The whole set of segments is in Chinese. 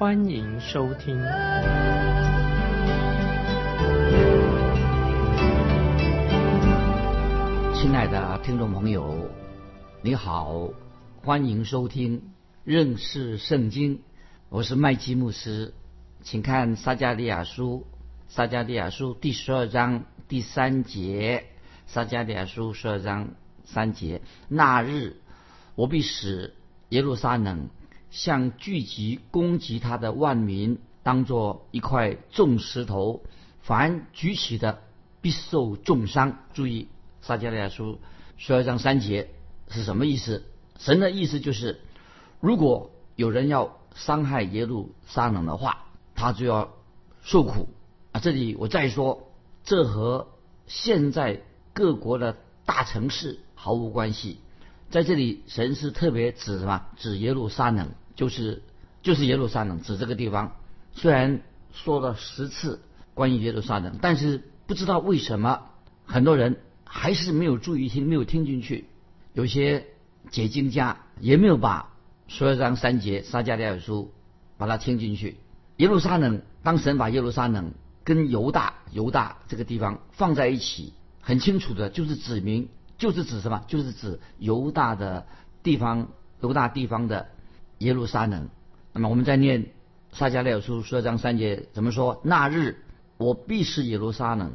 欢迎收听。亲爱的听众朋友，你好。欢迎收听认识圣经，我是麦基牧师，请看撒加利亚书，撒加利亚书第十二章第三节，撒加利亚书十二章三节，那日我必使耶路撒冷像聚集攻击他的万民，当作一块重石头，凡举起的必受重伤。注意撒迦利亚书十二章三节是什么意思？神的意思就是，如果有人要伤害耶路撒冷的话，他就要受苦啊！这里我再说，这和现在各国的大城市毫无关系。在这里，神是特别指什么？指耶路撒冷，就是就是耶路撒冷，指这个地方。虽然说了十次关于耶路撒冷，但是不知道为什么很多人还是没有注意听，没有听进去。有些。解经家也没有把十二章三节撒加利亚书把它听进去。耶路撒冷，当神把耶路撒冷跟犹大、犹大这个地方放在一起，很清楚的就是指明，就是指什么？就是指犹大的地方，犹大地方的耶路撒冷。那么我们在念撒加利亚书十二章三节怎么说？那日我必使耶路撒冷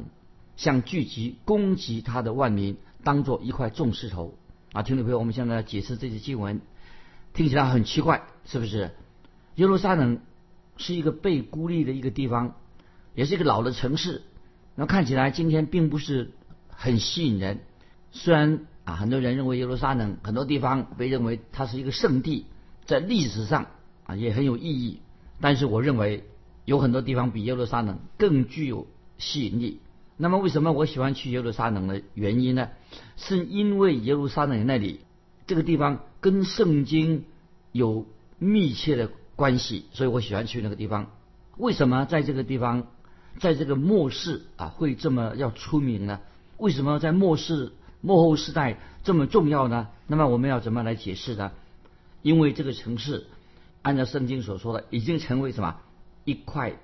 像聚集攻击他的万民，当做一块重石头。啊，听众朋友，我们现在解释这些经文，听起来很奇怪，是不是？耶路撒冷是一个被孤立的一个地方，也是一个老的城市。那看起来今天并不是很吸引人。虽然啊，很多人认为耶路撒冷很多地方被认为它是一个圣地，在历史上啊也很有意义。但是我认为有很多地方比耶路撒冷更具有吸引力。那么为什么我喜欢去耶路撒冷的原因呢？是因为耶路撒冷那里这个地方跟圣经有密切的关系，所以我喜欢去那个地方。为什么在这个地方，在这个末世啊会这么要出名呢？为什么在末世末后时代这么重要呢？那么我们要怎么来解释呢？因为这个城市按照圣经所说的，已经成为什么一块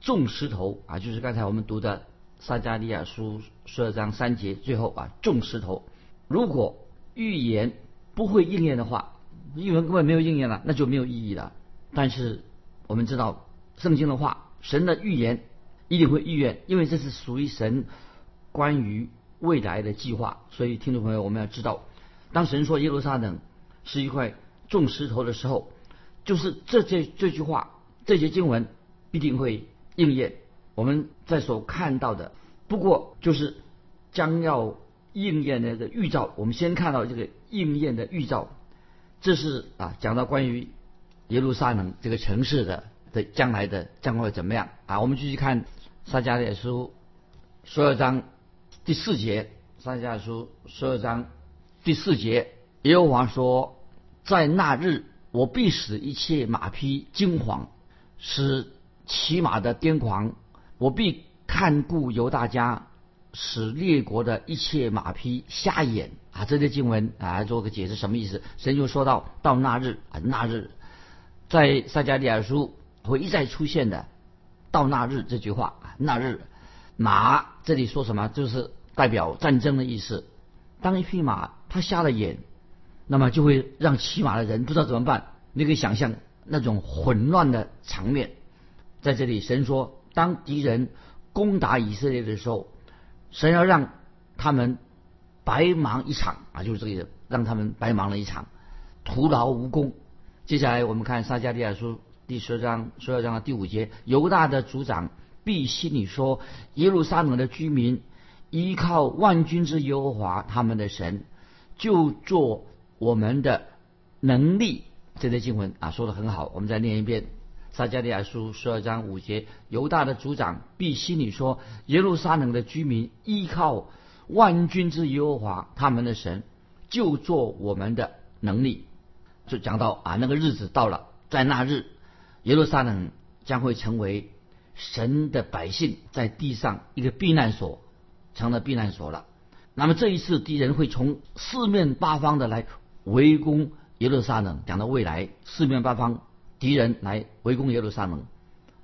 重石头啊，就是刚才我们读的。撒加利亚书十二章三节最后啊，重石头。如果预言不会应验的话，预言根本没有应验了，那就没有意义了。但是我们知道圣经的话，神的预言一定会预言，因为这是属于神关于未来的计划。所以听众朋友，我们要知道，当神说耶路撒冷是一块种石头的时候，就是这这这句话，这些经文必定会应验。我们在所看到的，不过就是将要应验的这个预兆。我们先看到这个应验的预兆，这是啊讲到关于耶路撒冷这个城市的的将来的将会怎么样啊？我们继续看撒迦利亚书十二章第四节，撒迦利亚书十二章第四节，耶和华说：“在那日，我必使一切马匹惊惶，使骑马的癫狂。”我必看顾犹大家，使列国的一切马匹瞎眼啊！这些经文啊，做个解释，什么意思？神就说到到那日啊，那日在撒迦利亚书会一再出现的“到那日”这句话啊，那日马这里说什么？就是代表战争的意思。当一匹马它瞎了眼，那么就会让骑马的人不知道怎么办。你可以想象那种混乱的场面。在这里，神说。当敌人攻打以色列的时候，神要让他们白忙一场啊，就是这个意思，让他们白忙了一场，徒劳无功。接下来我们看撒迦利亚书第十章十二章的第五节，犹大的族长必心里说：耶路撒冷的居民依靠万军之耶和华他们的神，就做我们的能力。这些经文啊说的很好，我们再念一遍撒加利亚书十二章五节，犹大的族长必心里说：耶路撒冷的居民依靠万军之耶和华他们的神，就做我们的能力。就讲到啊，那个日子到了，在那日，耶路撒冷将会成为神的百姓在地上一个避难所，成了避难所了。那么这一次敌人会从四面八方的来围攻耶路撒冷。讲到未来，四面八方敌人来围攻耶路撒冷，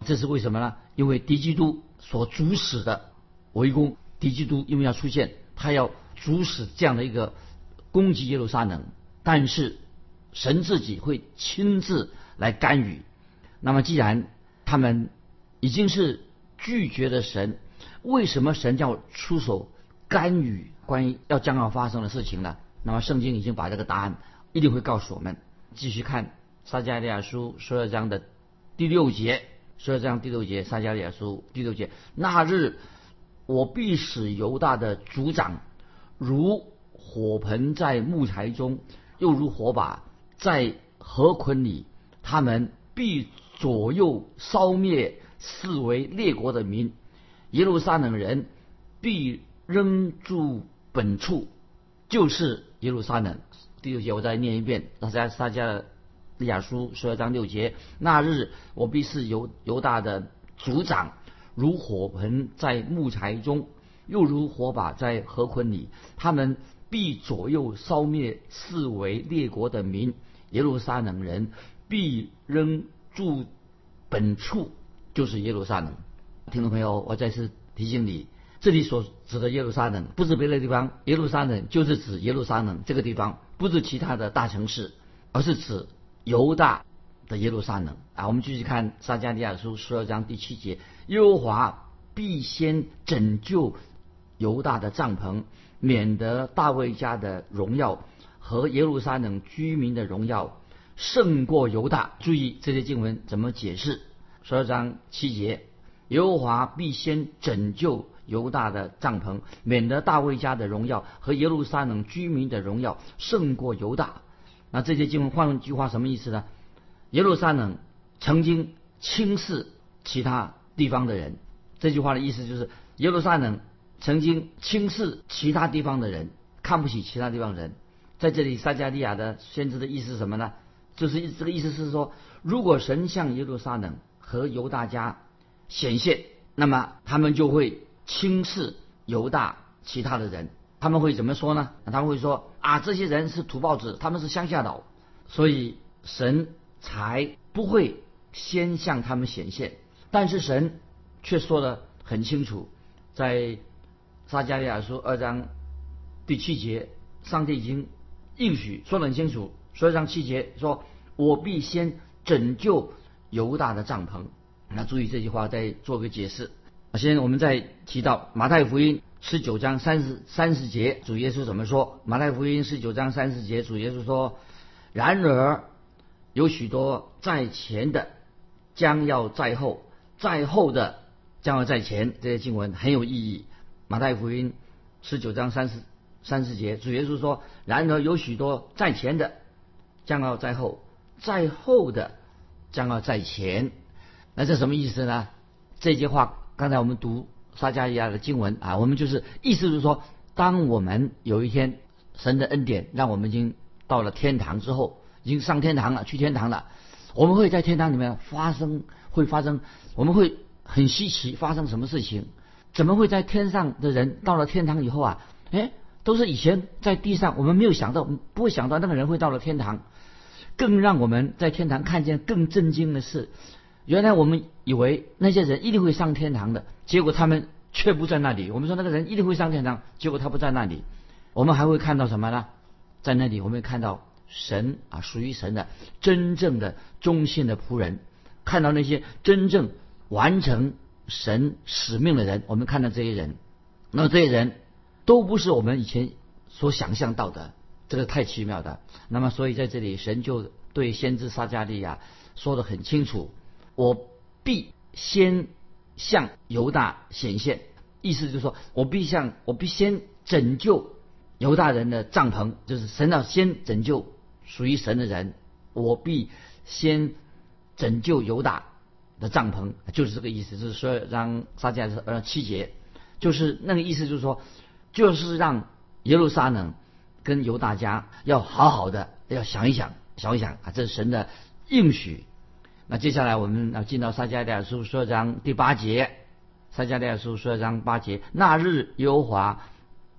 这是为什么呢？因为敌基督所主使的围攻，敌基督因为要出现，他要主使这样的一个攻击耶路撒冷，但是神自己会亲自来干预。那么既然他们已经是拒绝了神，为什么神要出手干预？关于要将要发生的事情呢？那么圣经已经把这个答案一定会告诉我们。继续看撒加利亚书十二章的第六节，十二章第六节，撒加利亚书第六节：那日我必使犹大的族长如火盆在木材中，又如火把在河捆里，他们必左右烧灭四围列国的民，耶路撒冷人必仍住。本处就是耶路撒冷。第六节我再念一遍，大家大家利亚书十二章六节：那日我必是犹犹大的族长，如火盆在木材中，又如火把在河捆里。他们必左右烧灭四围列国的民，耶路撒冷人必仍住本处，就是耶路撒冷。听众朋友，我再次提醒你。这里所指的耶路撒冷，不是别的地方，耶路撒冷就是指耶路撒冷这个地方，不是其他的大城市，而是指犹大的耶路撒冷啊。我们继续看撒迦利亚书十二章第七节：耶和华必先拯救犹大的帐篷，免得大卫家的荣耀和耶路撒冷居民的荣耀胜过犹大。注意这些经文怎么解释？十二章七节：耶和华必先拯救。犹大的帐篷，免得大卫家的荣耀和耶路撒冷居民的荣耀胜过犹大。那这些经文换句话什么意思呢？耶路撒冷曾经轻视其他地方的人。这句话的意思就是，耶路撒冷曾经轻视其他地方的人，看不起其他地方人。在这里，撒加利亚的先知的意思是什么呢？就是这个意思是说，如果神向耶路撒冷和犹大家显现，那么他们就会。轻视犹大其他的人，他们会怎么说呢？他们会说啊，这些人是土包子，他们是乡下佬，所以神才不会先向他们显现。但是神却说的很清楚，在撒加利亚书二章第七节，上帝已经应许说得很清楚，所以章七节说：“我必先拯救犹大的帐篷。”那注意这句话，再做个解释。先我们再提到马太福音十九章三十三十节，主耶稣怎么说？马太福音十九章三十节，主耶稣说：“然而有许多在前的，将要在后；在后的，将要在前。”这些经文很有意义。马太福音十九章三十三十节，主耶稣说：“然而有许多在前的，将要在后；在后的，将要在前。”那这什么意思呢？这句话。刚才我们读撒加利亚的经文啊，我们就是意思就是说，当我们有一天神的恩典让我们已经到了天堂之后，已经上天堂了，去天堂了，我们会在天堂里面发生，会发生，我们会很稀奇，发生什么事情？怎么会在天上的人到了天堂以后啊？哎，都是以前在地上，我们没有想到，不会想到那个人会到了天堂。更让我们在天堂看见更震惊的是。原来我们以为那些人一定会上天堂的，结果他们却不在那里。我们说那个人一定会上天堂，结果他不在那里。我们还会看到什么呢？在那里我们看到神啊，属于神的真正的忠信的仆人，看到那些真正完成神使命的人。我们看到这些人，那么这些人都不是我们以前所想象到的，这个太奇妙的。那么所以在这里，神就对先知撒加利亚说的很清楚。我必先向犹大显现，意思就是说我必向我必先拯救犹大人的帐篷，就是神要先拯救属于神的人，我必先拯救犹大，的帐篷，就是这个意思。就是说让撒迦利亚呃七节，就是那个意思，就是说，就是让耶路撒冷跟犹大家要好好的要想一想，想一想啊，这是神的应许。那接下来我们要进到撒迦利亚书十二章第八节，撒迦利亚书十二章八节，那日耶和华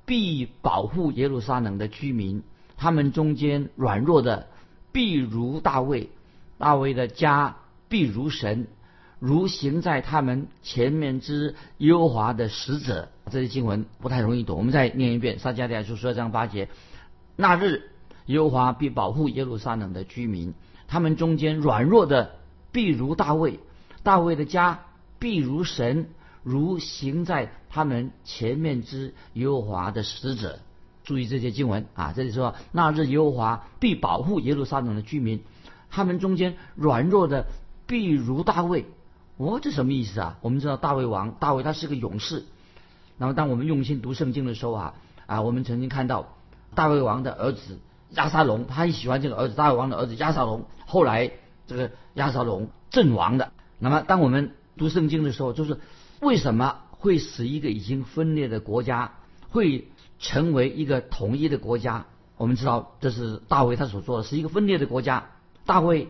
必保护耶路撒冷的居民，他们中间软弱的必如大卫，大卫的家必如神，如行在他们前面之耶和华的使者。这些经文不太容易懂，我们再念一遍。撒迦利亚书十二章八节，那日耶和华必保护耶路撒冷的居民，他们中间软弱的必如大卫，大卫的家必如神。如行在他们前面之耶和华的使者，注意这些经文啊！这里说那日耶和华必保护耶路撒冷的居民，他们中间软弱的必如大卫。哦，这什么意思啊？我们知道大卫王大卫他是个勇士。那么当我们用心读圣经的时候啊啊，我们曾经看到大卫王的儿子亚沙龙，他很喜欢这个儿子大卫王的儿子亚沙龙。后来这个亚沙龙阵亡的。那么当我们读圣经的时候，就是。为什么会使一个已经分裂的国家会成为一个统一的国家？我们知道这是大卫他所做的，是一个分裂的国家。大卫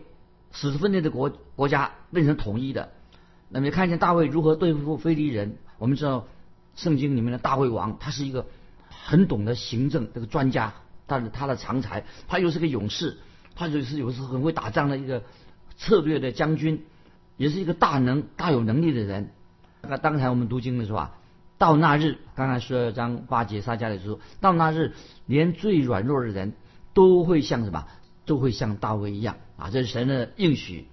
使分裂的国国家变成统一的。那么看见大卫如何对付非利人？我们知道圣经里面的大卫王，他是一个很懂得行政这个专家，但是他的长才，他又是个勇士，他就是有时候很会打仗的一个策略的将军，也是一个大能大有能力的人。那刚才我们读经的时候啊，到那日，刚才十二章八节撒迦的时候，到那日，连最软弱的人都会像什么？都会像大卫一样啊！这是神的应许。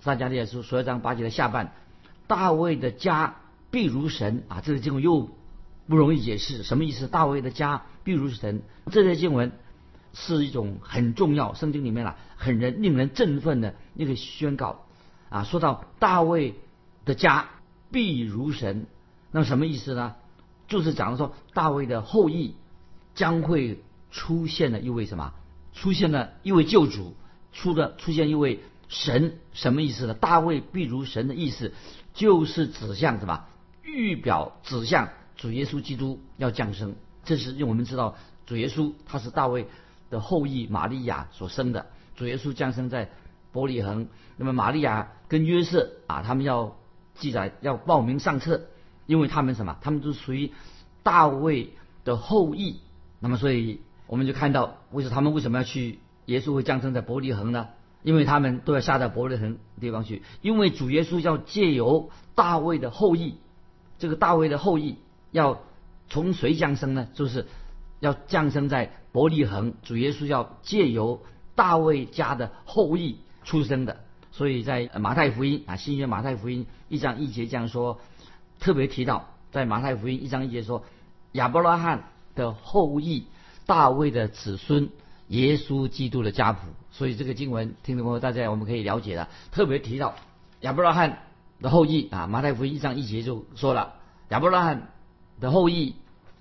撒迦利亚书十二章八节的下半，大卫的家必如神啊！这个经文又不容易解释，什么意思？大卫的家必如神，这些经文是一种很重要，圣经里面啊，很人令人振奋的那个宣告啊！说到大卫的家。必如神，那么什么意思呢？就是讲的说大卫的后裔将会出现了一位什么？出现了一位救主，出的出现一位神，什么意思呢？大卫必如神的意思，就是指向什么？预表指向主耶稣基督要降生。这是因为我们知道主耶稣他是大卫的后裔玛利亚所生的，主耶稣降生在伯利恒。那么玛利亚跟约瑟啊，他们要。记载要报名上册，因为他们什么？他们都属于大卫的后裔。那么，所以我们就看到，为什么他们为什么要去耶稣会降生在伯利恒呢？因为他们都要下到伯利恒地方去，因为主耶稣要借由大卫的后裔，这个大卫的后裔要从谁降生呢？就是要降生在伯利恒。主耶稣要借由大卫家的后裔出生的。所以在马太福音啊，新约马太福音一章一节这样说，特别提到在马太福音一章一节说，亚伯拉罕的后裔，大卫的子孙，耶稣基督的家谱。所以这个经文，听众朋友大家我们可以了解了。特别提到亚伯拉罕的后裔啊，马太福音一章一节就说了，亚伯拉罕的后裔，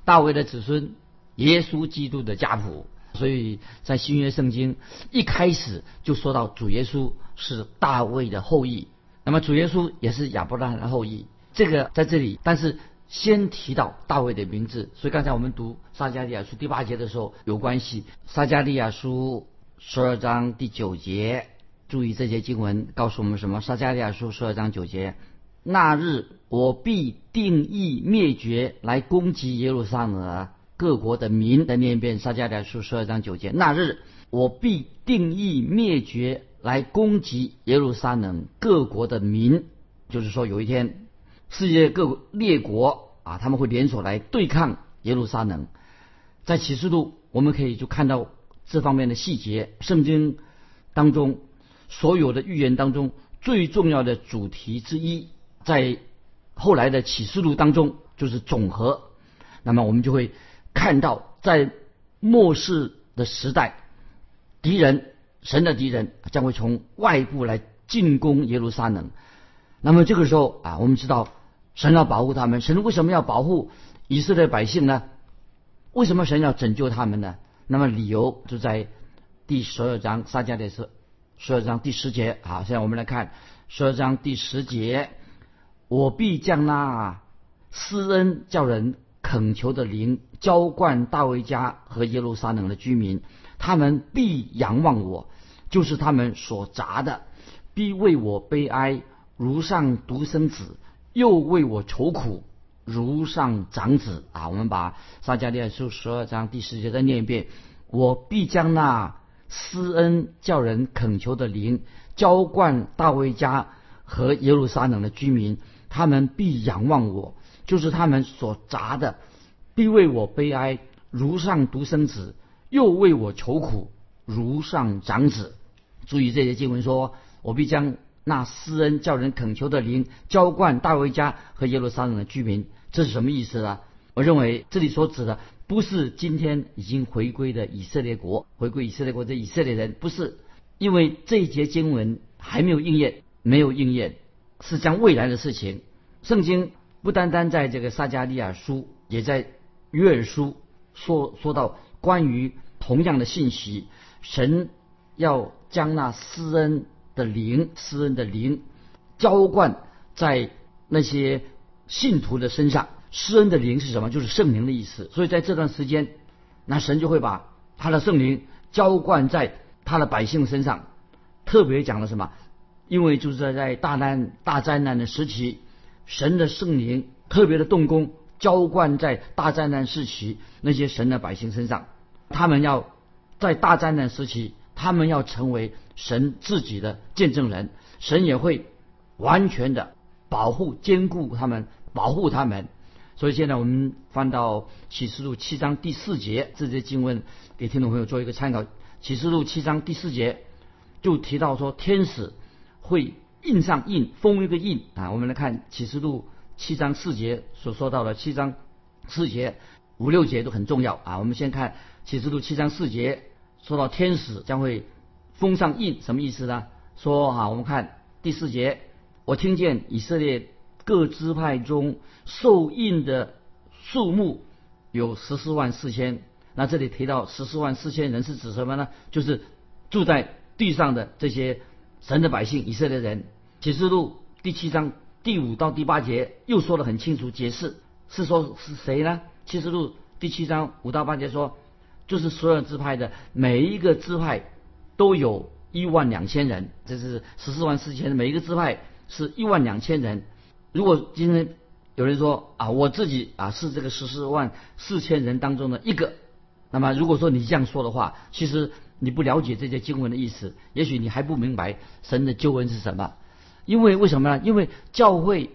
大卫的子孙，耶稣基督的家谱。所以在新约圣经一开始就说到主耶稣是大卫的后裔，那么主耶稣也是亚伯拉罕的后裔。这个在这里，但是先提到大卫的名字。所以刚才我们读撒迦利亚书第八节的时候有关系。撒迦利亚书十二章第九节，注意这些经文告诉我们什么？撒迦利亚书十二章九节：那日我必定义灭绝来攻击耶路撒冷。各国的民的念一遍撒迦利亚书十二章九节。那日我必定义灭绝来攻击耶路撒冷各国的民，就是说有一天世界各列国啊，他们会联手来对抗耶路撒冷。在启示录我们可以就看到这方面的细节。圣经当中所有的预言当中最重要的主题之一，在后来的启示录当中就是总和。那么我们就会。看到在末世的时代，敌人神的敌人将会从外部来进攻耶路撒冷。那么这个时候啊，我们知道神要保护他们。神为什么要保护以色列百姓呢？为什么神要拯救他们呢？那么理由就在第十二章撒迦利亚十二章第十节啊。现在我们来看十二章第十节，我必将那施恩叫人恳求的灵浇灌大卫家和耶路撒冷的居民，他们必仰望我，就是他们所砸的，必为我悲哀，如上独生子，又为我愁苦，如上长子。啊，我们把撒迦利亚书十二章第十节再念一遍：我必将那施恩叫人恳求的灵。浇灌大卫家和耶路撒冷的居民，他们必仰望我，就是他们所砸的，必为我悲哀，如上独生子；又为我愁苦，如上长子。注意这些经文说：“我必将那施恩叫人恳求的灵浇灌大卫家和耶路撒冷的居民。”这是什么意思呢？我认为这里所指的不是今天已经回归的以色列国，回归以色列国的以色列人，不是。因为这一节经文还没有应验，没有应验，是将未来的事情。圣经不单单在这个撒加利亚书，也在约尔书说说到关于同样的信息。神要将那施恩的灵，施恩的灵浇灌在那些信徒的身上。施恩的灵是什么？就是圣灵的意思。所以在这段时间，那神就会把他的圣灵浇灌在。他的百姓身上特别讲了什么？因为就是在大难大灾难的时期，神的圣灵特别的动工，浇灌在大灾难时期那些神的百姓身上。他们要在大灾难时期，他们要成为神自己的见证人，神也会完全的保护、兼顾他们，保护他们。所以现在我们翻到启示录七章第四节，这些经文给听众朋友做一个参考。启示录七章第四节就提到说，天使会印上印，封一个印啊。我们来看启示录七章四节所说到的七章四节五六节都很重要啊。我们先看启示录七章四节，说到天使将会封上印，什么意思呢？说啊，我们看第四节，我听见以色列各支派中受印的数目有十四万四千。那这里提到十四万四千人是指什么呢？就是住在地上的这些神的百姓以色列人。启示录第七章第五到第八节又说得很清楚，解释是说是谁呢？启示录第七章五到八节说，就是所有支派的每一个支派都有一万两千人，这是十四万四千，每一个支派是一万两千人。如果今天有人说啊，我自己啊是这个十四万四千人当中的一个。那么，如果说你这样说的话，其实你不了解这些经文的意思，也许你还不明白神的救恩是什么。因为为什么呢？因为教会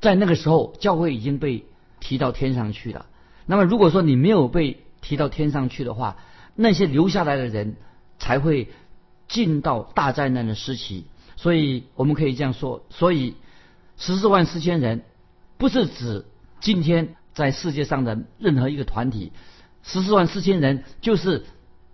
在那个时候，教会已经被提到天上去了。那么，如果说你没有被提到天上去的话，那些留下来的人才会进到大灾难的时期。所以，我们可以这样说：，所以十四万四千人不是指今天在世界上的任何一个团体。十四万四千人就是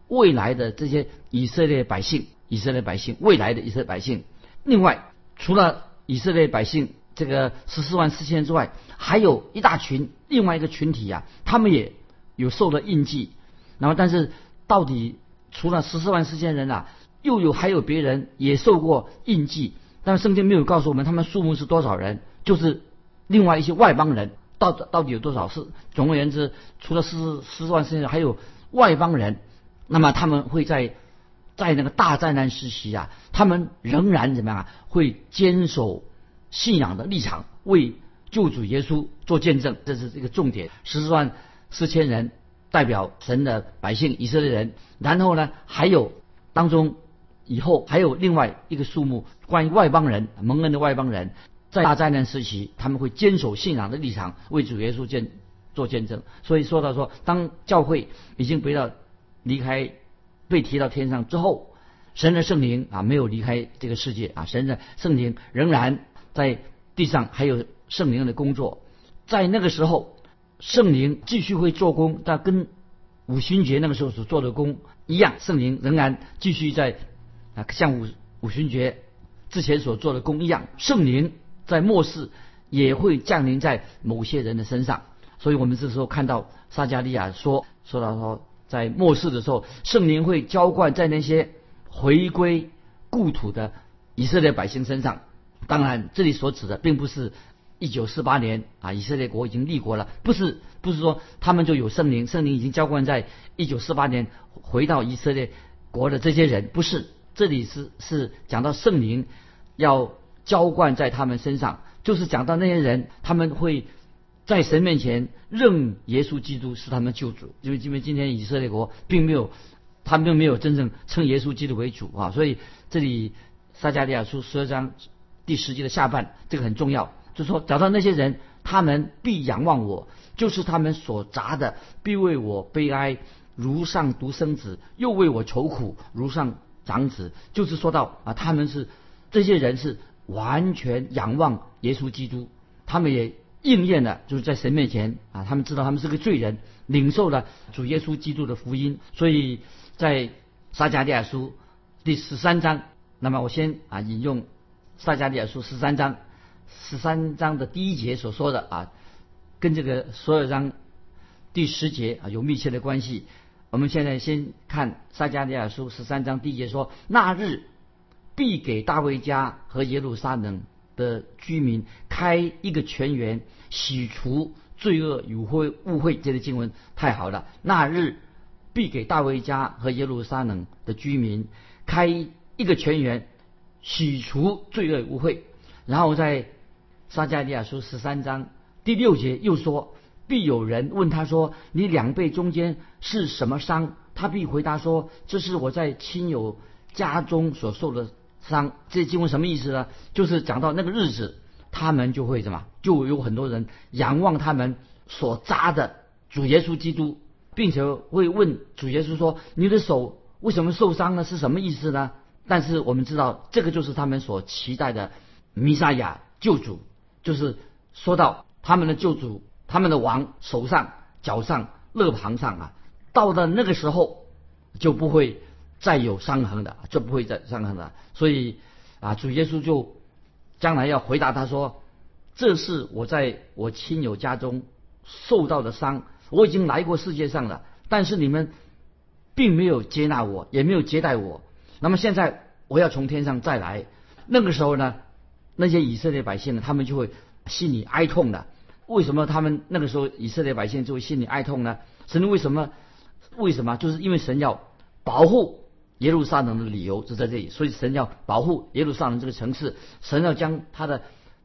未来的这些以色列百姓，以色列百姓，未来的以色列百姓。另外，除了以色列百姓这个十四万四千之外，还有一大群另外一个群体呀，他们也有受了印记。然后，但是到底除了十四万四千人啊，又有还有别人也受过印记，但是圣经没有告诉我们他们数目是多少人，就是另外一些外邦人。到到底有多少？是总而言之，除了十四十四万四千人，还有外邦人。那么他们会在在那个大灾难时期啊，他们仍然怎么样啊？会坚守信仰的立场，为救主耶稣做见证。这是这个重点。十四万四千人代表神的百姓以色列人。然后呢，还有当中以后还有另外一个数目，关于外邦人蒙恩的外邦人。在大灾难时期，他们会坚守信仰的立场，为主耶稣见做见证。所以说到说，当教会已经被到离开，被提到天上之后，神的圣灵啊没有离开这个世界啊，神的圣灵仍然在地上，还有圣灵的工作。在那个时候，圣灵继续会做工，但跟五旬节那个时候所做的工一样，圣灵仍然继续在啊，像五五旬节之前所做的工一样，圣灵。在末世也会降临在某些人的身上，所以我们这时候看到撒加利亚说说到说，在末世的时候，圣灵会浇灌在那些回归故土的以色列百姓身上，当然，这里所指的并不是一九四八年啊，以色列国已经立国了，不是不是说他们就有圣灵，圣灵已经浇灌在一九四八年回到以色列国的这些人，不是，这里是是讲到圣灵要浇灌在他们身上，就是讲到那些人他们会在神面前认耶稣基督是他们救主，因为因为今天以色列国并没有。他们并没有真正称耶稣基督为主啊，所以这里撒加利亚书十二章第十节的下半，这个很重要，就是说找到那些人，他们必仰望我，就是他们所砸的，必为我悲哀，如上独生子，又为我愁苦，如上长子，就是说到啊，他们是这些人是完全仰望耶稣基督，他们也应验了，就是在神面前啊，他们知道他们是个罪人，领受了主耶稣基督的福音，所以。在撒加利亚书第十三章，那么我先啊引用撒加利亚书十三章十三章的第一节所说的啊，跟这个所有章第十节啊有密切的关系。我们现在先看撒加利亚书十三章第一节说：“那日必给大卫家和耶路撒冷的居民开一个泉源，洗除罪恶与会误会。”这个经文太好了。那日。必给大卫家和耶路撒冷的居民开一个泉源，洗除罪恶误会。然后在撒加利亚书十三章第六节又说：必有人问他说：“你两背中间是什么伤？”他必回答说：“这是我在亲友家中所受的伤。”这经文什么意思呢？就是讲到那个日子，他们就会什么？就有很多人仰望他们所扎的主耶稣基督。并且会问主耶稣说：“你的手为什么受伤呢？是什么意思呢？”但是我们知道，这个就是他们所期待的弥撒亚救主，就是说到他们的救主，他们的王手上、脚上、肋旁上啊，到了那个时候就不会再有伤痕的，就不会再伤痕了。所以啊，主耶稣就将来要回答他说：“这是我在我亲友家中受到的伤。”我已经来过世界上了，但是你们并没有接纳我，也没有接待我。那么现在我要从天上再来，那个时候呢，那些以色列百姓呢，他们就会心里哀痛的。为什么他们那个时候以色列百姓就会心里哀痛呢？神为什么？为什么？就是因为神要保护耶路撒冷的理由就在这里，所以神要保护耶路撒冷这个城市，神要将他的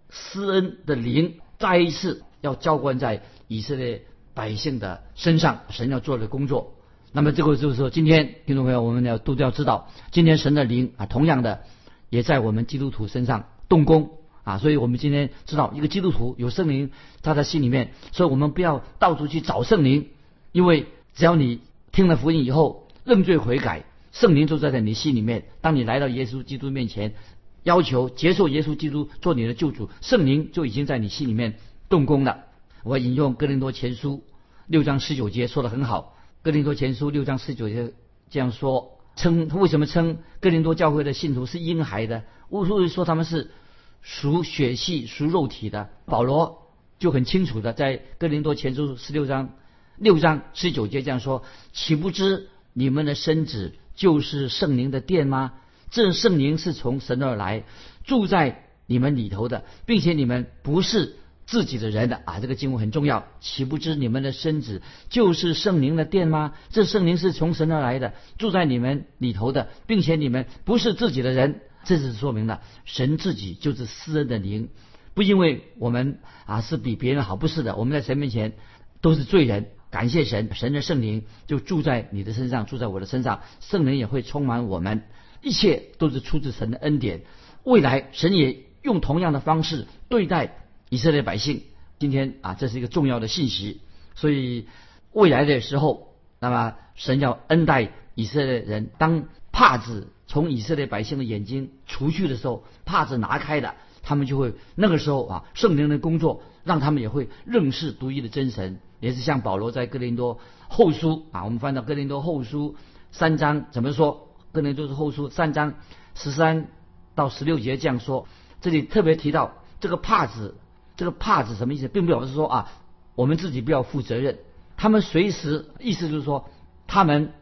施恩的灵再一次要浇灌在以色列。百姓的身上，神要做的工作。那么这个就是说，今天听众朋友，我们要都要知道，今天神的灵啊，同样的也在我们基督徒身上动工啊。所以我们今天知道，一个基督徒有圣灵他在心里面，所以我们不要到处去找圣灵，因为只要你听了福音以后认罪悔改，圣灵就在在你心里面。当你来到耶稣基督面前，要求接受耶稣基督做你的救主，圣灵就已经在你心里面动工了。我引用哥林多前书六章十九节说的很好。哥林多前书六章十九节这样说：称为什么称哥林多教会的信徒是婴孩的？为什么说他们是属血气、属肉体的？保罗就很清楚的在哥林多前书十六章六章十九节这样说：岂不知你们的身子就是圣灵的殿吗？这圣灵是从神而来，住在你们里头的，并且你们不是。自己的人的啊，这个经文很重要。岂不知你们的身子就是圣灵的殿吗？这圣灵是从神而来的，住在你们里头的，并且你们不是自己的人。这是说明了神自己就是私人的灵，不因为我们啊是比别人好，不是的。我们在神面前都是罪人，感谢神，神的圣灵就住在你的身上，住在我的身上，圣灵也会充满我们，一切都是出自神的恩典。未来神也用同样的方式对待。以色列百姓，今天啊，这是一个重要的信息。所以未来的时候，那么神要恩待以色列人。当帕子从以色列百姓的眼睛除去的时候，帕子拿开了，他们就会那个时候啊，圣灵的工作让他们也会认识独一的真神。也是像保罗在哥林多后书啊，我们翻到哥林多后书三章怎么说？哥林多是后书三章十三到十六节这样说。这里特别提到这个帕子。这个帕子什么意思？并不表示说啊，我们自己不要负责任。他们随时意思就是说，他们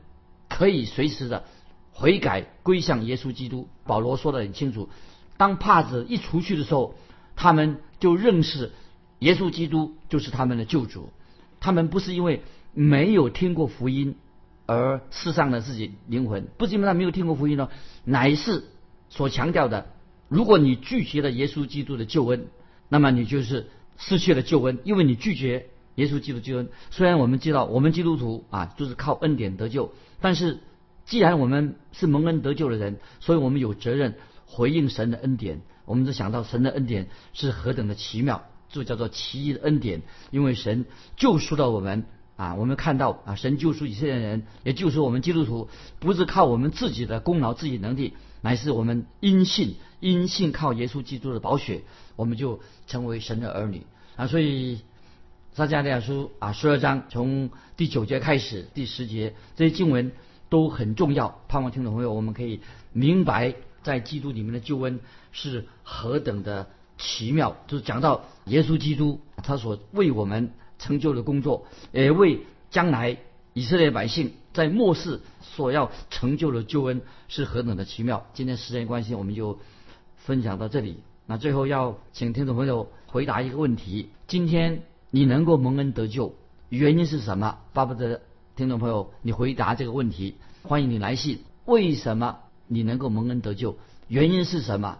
可以随时的悔改归向耶稣基督。保罗说的很清楚，当帕子一除去的时候，他们就认识耶稣基督就是他们的救主。他们不是因为没有听过福音而失丧了自己灵魂，不是因为他没有听过福音呢，乃是所强调的：如果你拒绝了耶稣基督的救恩，那么你就是失去了救恩，因为你拒绝耶稣基督救恩。虽然我们知道我们基督徒啊，就是靠恩典得救，但是既然我们是蒙恩得救的人，所以我们有责任回应神的恩典。我们就想到神的恩典是何等的奇妙，就叫做奇异的恩典，因为神救赎了我们啊。我们看到啊，神救赎以色列人，也救赎我们基督徒，不是靠我们自己的功劳、自己能力，乃是我们因信，因信靠耶稣基督的宝血，我们就成为神的儿女啊。所以撒迦利亚书啊，十二章从第九节开始，第十节这些经文都很重要。盼望听众朋友，我们可以明白在基督里面的救恩。是何等的奇妙！就是讲到耶稣基督他所为我们成就的工作，也为将来以色列百姓在末世所要成就的救恩是何等的奇妙。今天时间关系，我们就分享到这里。那最后要请听众朋友回答一个问题：今天你能够蒙恩得救，原因是什么？巴不得听众朋友你回答这个问题。欢迎你来信，为什么你能够蒙恩得救？原因是什么？